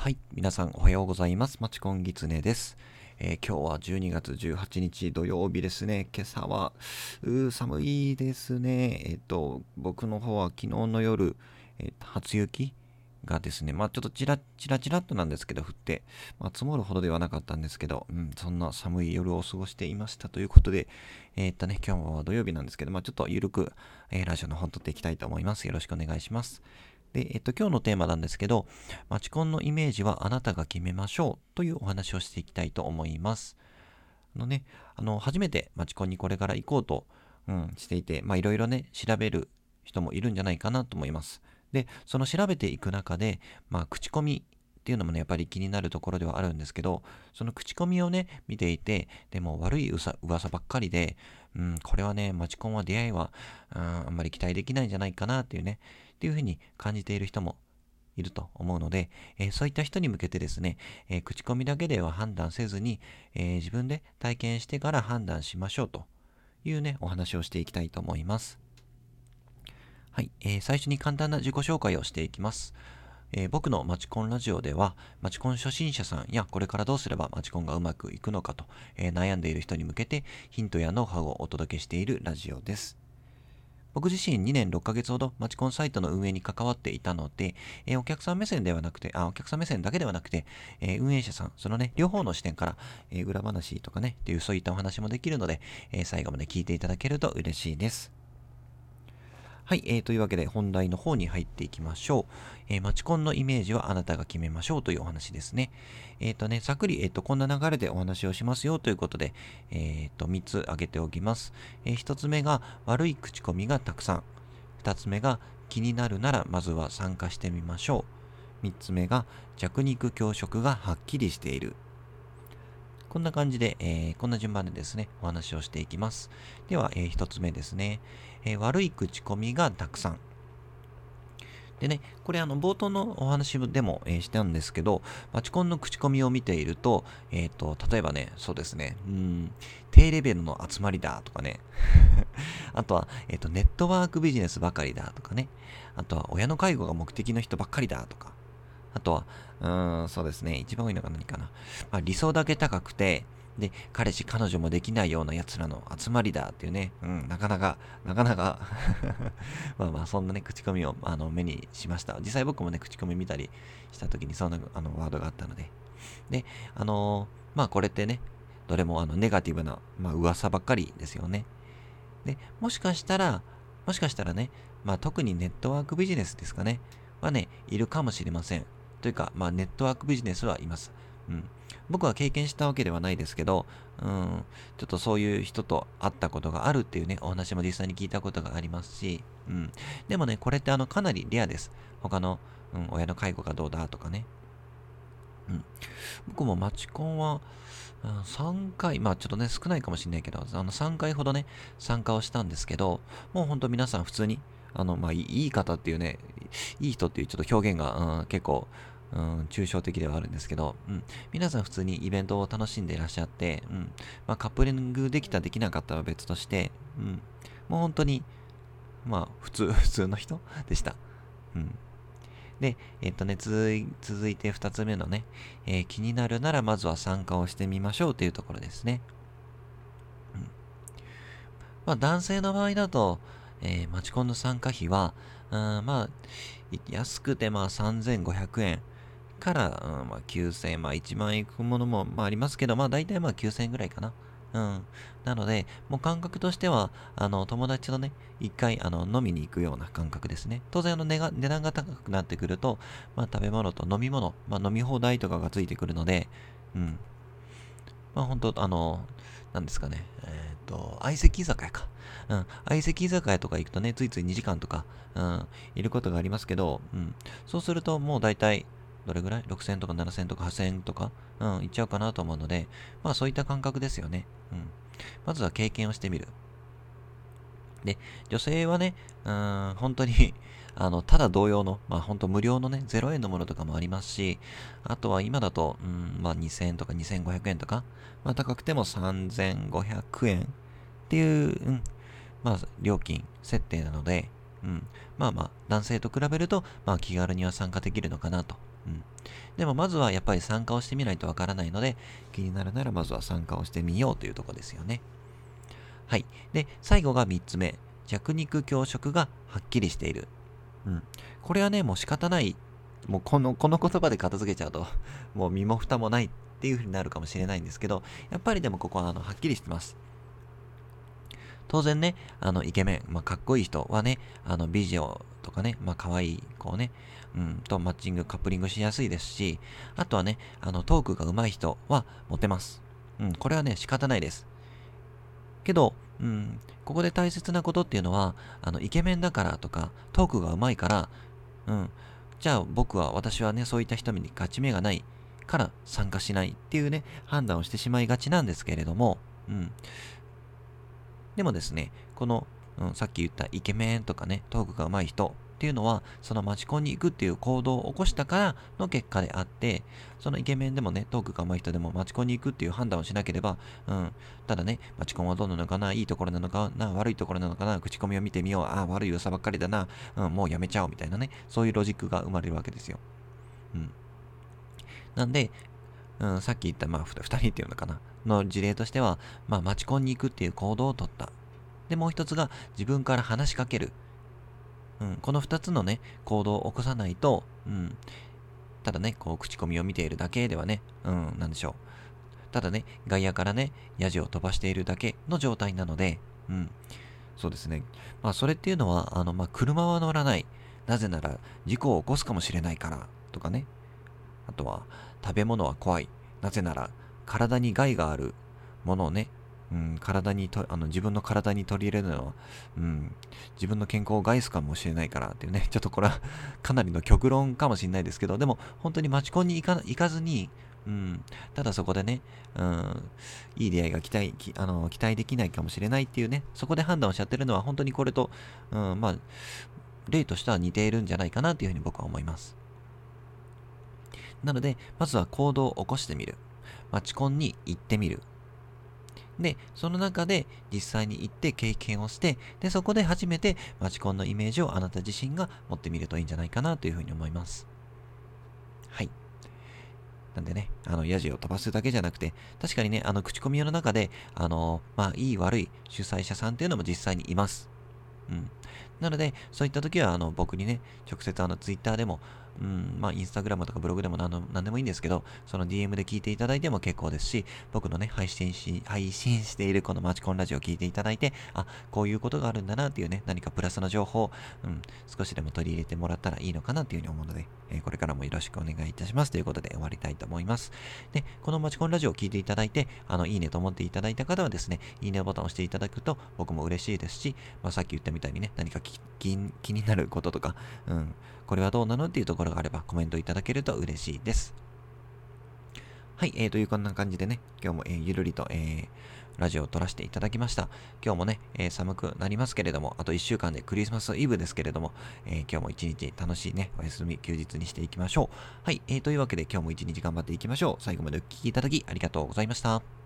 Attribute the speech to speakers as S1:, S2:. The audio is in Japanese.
S1: はい。皆さんおはようございます。マチコンギツネです。えー今日は12月18日土曜日ですね。今朝は、う寒いですね。えっ、と、僕の方は昨日の夜、えー初雪がですね、まあちょっとちらちらちらっとなんですけど降って、まあ積もるほどではなかったんですけど、うん、そんな寒い夜を過ごしていましたということで、えーっとね、今日は土曜日なんですけど、まあちょっとゆるく、えーラジオの方撮っていきたいと思います。よろしくお願いします。で、えっと、今日のテーマなんですけど、マチコンのイメージはあなたが決めましょうというお話をしていきたいと思います。あのね、あの、初めてマチコンにこれから行こうと、うん、していて、まあいろいろね、調べる人もいるんじゃないかなと思います。で、その調べていく中で、まあ口コミっていうのもね、やっぱり気になるところではあるんですけど、その口コミをね、見ていて、でも悪い噂噂ばっかりで、うん、これはね、マチコンは出会いは、うん、あんまり期待できないんじゃないかなっていうね、っていうふうに感じている人もいると思うので、えーそういった人に向けてですね、えー口コミだけでは判断せずに、えー自分で体験してから判断しましょうというね、お話をしていきたいと思います。はい、えー最初に簡単な自己紹介をしていきます。えー僕のマチコンラジオでは、マチコン初心者さんやこれからどうすればマチコンがうまくいくのかと、えー悩んでいる人に向けてヒントやノウハウをお届けしているラジオです。僕自身2年6ヶ月ほどマチコンサイトの運営に関わっていたので、えーお客さん目線ではなくて、あ、お客さん目線だけではなくて、えー運営者さん、そのね、両方の視点から、えー裏話とかね、っていうそういったお話もできるので、え最後まで聞いていただけると嬉しいです。はい、えー、というわけで本題の方に入っていきましょう。えーマチコンのイメージはあなたが決めましょうというお話ですね。えっ、とね、ざっくり、えっ、と、こんな流れでお話をしますよということで、えっ、と、3つ挙げておきます。え1つ目が悪い口コミがたくさん。2つ目が気になるならまずは参加してみましょう。3つ目が弱肉強食がはっきりしている。こんな感じで、えーこんな順番でですね、お話をしていきます。では、え1つ目ですね、えー悪い口コミがたくさん。でね、これあの冒頭のお話でも、えーしたんですけど、マチコンの口コミを見ていると、えっ、と、例えばね、そうですね、うん、低レベルの集まりだとかね、あとは、えっ、と、ネットワークビジネスばかりだとかね、あとは親の介護が目的の人ばっかりだとか、あとは、うーん、そうですね、一番多いのが何かな。まあ、理想だけ高くて、で、彼氏、彼女もできないような奴らの集まりだっていうね、うん、なかなか、なかなか まあまあ、そんなね、口コミをあの目にしました。実際僕もね、口コミ見たりした時にそんなあのワードがあったので。で、あのーまあこれってね、どれもあのネガティブな、まあ噂ばっかりですよね。で、もしかしたら、もしかしたらね、まあ特にネットワークビジネスですかね、はね、いるかもしれません。というか、まあネットワークビジネスはいます。うん。僕は経験したわけではないですけど、うん、ちょっとそういう人と会ったことがあるっていうね、お話も実際に聞いたことがありますし、うん。でもね、これってあの、かなりレアです。他の、うん、親の介護がどうだとかね。うん。僕もマチコンは、うん3回、まあちょっとね、少ないかもしれないけど、あの、3回ほどね、参加をしたんですけど、もうほんと皆さん普通に、あの、まあいい方っていうね、いい人っていうちょっと表現が、うん、結構、うん、抽象的ではあるんですけど、うん、皆さん普通にイベントを楽しんでいらっしゃって、うん、まあカップリングできたできなかったは別として、うん、もう本当に、まあ普通、普通の人でした。うん。で、えっとね、続い続いて2つ目のね、えー気になるならまずは参加をしてみましょうというところですね。うん。まあ男性の場合だと、えーマチコンの参加費は、うん、まあ、安くてまあ3500円から、うん、まあ9000円、まあ1万円いくものも、まあ、ありますけど、まあ大体まあ9000円ぐらいかな。うん。なので、もう感覚としては、あの、友達とね、一回、あの、飲みに行くような感覚ですね。当然、あの、値が値段が高くなってくると、まあ、食べ物と飲み物、まあ、飲み放題とかがついてくるので、うん。まあ、本当あの、なんですかね、え、と、相席居酒屋か。うん。相席居酒屋とか行くとね、ついつい2時間とか、うん、いることがありますけど、うん。そうすると、もう大体、どれぐらい ?6000 とか7000とか8000とか、うん、いっちゃうかなと思うので、まあそういった感覚ですよね。うん。まずは経験をしてみる。で、女性はね、うん、本当に、あの、ただ同様の、まあ本当無料のね、0円のものとかもありますし、あとは今だと、うん、まあ2000円とか2500円とか、まあ高くても3500円っていう、うん、まあ料金設定なので、うん、まあまあ、男性と比べると、まあ気軽には参加できるのかなと。うん、でもまずはやっぱり参加をしてみないとわからないので、気になるならまずは参加をしてみようというとこですよね。はい。で、最後が3つ目。弱肉強食がはっきりしている。うん。これはね、もう仕方ない。もうこの、この言葉で片付けちゃうと、もう身も蓋もないっていう風になるかもしれないんですけど、やっぱりでもここはあの、はっきりしてます。当然ね、あの、イケメン、まあ、かっこいい人はね、あの、美女とかね、まあ、可愛い子をね、うん、とマッチング、カップリングしやすいですし、あとはね、あの、トークが上手い人はモテます。うん、これはね、仕方ないです。けど、うん、ここで大切なことっていうのは、あの、イケメンだからとか、トークが上手いから、うん、じゃあ僕は、私はね、そういった人に勝ち目がないから参加しないっていうね、判断をしてしまいがちなんですけれども、うん、でもですね、この、うん、さっき言ったイケメンとかね、トークが上手い人っていうのは、そのマチコンに行くっていう行動を起こしたからの結果であって、そのイケメンでもね、トークが上手い人でもマチコンに行くっていう判断をしなければ、うん、ただね、マチコンはどうなのかな、いいところなのかな、悪いところなのかな、口コミを見てみよう、ああ、悪い噂ばっかりだな、うん、もうやめちゃおうみたいなね、そういうロジックが生まれるわけですよ。うん。なんで、うん、さっき言った、まあ、二人っていうのかな、の事例としては、まあ、マチコンに行くっていう行動をとった。で、もう一つが、自分から話しかける。うん、この二つのね、行動を起こさないと、うん、ただね、こう、口コミを見ているだけではね、うん、なんでしょう。ただね、外野からね、ヤジを飛ばしているだけの状態なので、うん、そうですね。まあ、それっていうのは、あの、まあ、車は乗らない。なぜなら、事故を起こすかもしれないから、とかね。あとは、食べ物は怖い。なぜなら、体に害があるものをね、うん、体にと、あの、自分の体に取り入れるのは、うん、自分の健康を害すかもしれないからっていうね、ちょっとこれは かなりの極論かもしれないですけど、でも、本当にマチコンに行か行かずに、うん、ただそこでね、うん、いい出会いが期待あの期待できないかもしれないっていうね、そこで判断をしちゃってるのは、本当にこれと、うん、まあ、例としては似ているんじゃないかなっていうふうに僕は思います。なので、まずは行動を起こしてみる。マチコンに行ってみる。で、その中で実際に行って経験をして、で、そこで初めてマチコンのイメージをあなた自身が持ってみるといいんじゃないかなというふうに思います。はい。なんでね、あの、ヤジを飛ばすだけじゃなくて、確かにね、あの、口コミの中で、あの、まあ、いい悪い主催者さんっていうのも実際にいます。うん。なので、そういった時は、あの、僕にね、直接あの、ツイッターでも、うん、まあ、インスタグラムとかブログでも何の何でもいいんですけど、その DM で聞いていただいても結構ですし、僕のね、配信し、配信しているこのマチコンラジオを聞いていただいて、あ、こういうことがあるんだなっていうね、何かプラスの情報、うん、少しでも取り入れてもらったらいいのかなっていうふうに思うので、えー、これからもよろしくお願いいたしますということで終わりたいと思います。で、このマチコンラジオを聞いていただいて、あの、いいねと思っていただいた方はですね、いいねボタンを押していただくと僕も嬉しいですし、まあ、さっき言ったみたいにね、何か気になることとか、うん、これはどうなのっていうところがあればコメントいただけると嬉しいです。はい、えー、というこんな感じでね、今日も、えー、ゆるりと、えー、ラジオを撮らせていただきました。今日もね、えー、寒くなりますけれども、あと1週間でクリスマスイブですけれども、え、今日も一日楽しいね、お休み、休日にしていきましょう。はい、えー、というわけで今日も一日頑張っていきましょう。最後までお聴きいただきありがとうございました。